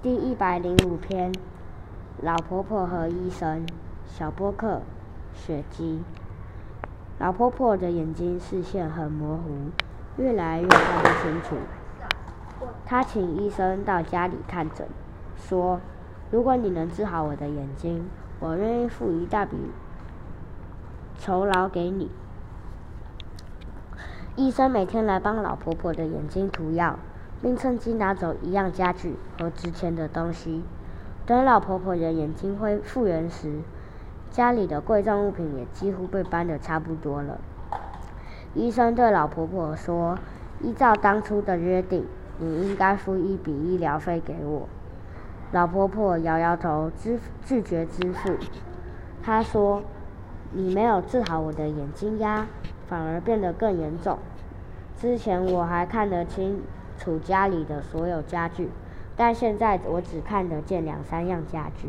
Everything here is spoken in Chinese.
第一百零五篇，老婆婆和医生。小波克，雪姬。老婆婆的眼睛视线很模糊，越来越看不清楚。她请医生到家里看诊，说：“如果你能治好我的眼睛，我愿意付一大笔酬劳给你。”医生每天来帮老婆婆的眼睛涂药。并趁机拿走一样家具和值钱的东西。等老婆婆的眼睛恢复原时，家里的贵重物品也几乎被搬得差不多了。医生对老婆婆说：“依照当初的约定，你应该付一笔医疗费给我。”老婆婆摇摇头，支拒绝支付。她说：“你没有治好我的眼睛呀，反而变得更严重。之前我还看得清。”储家里的所有家具，但现在我只看得见两三样家具。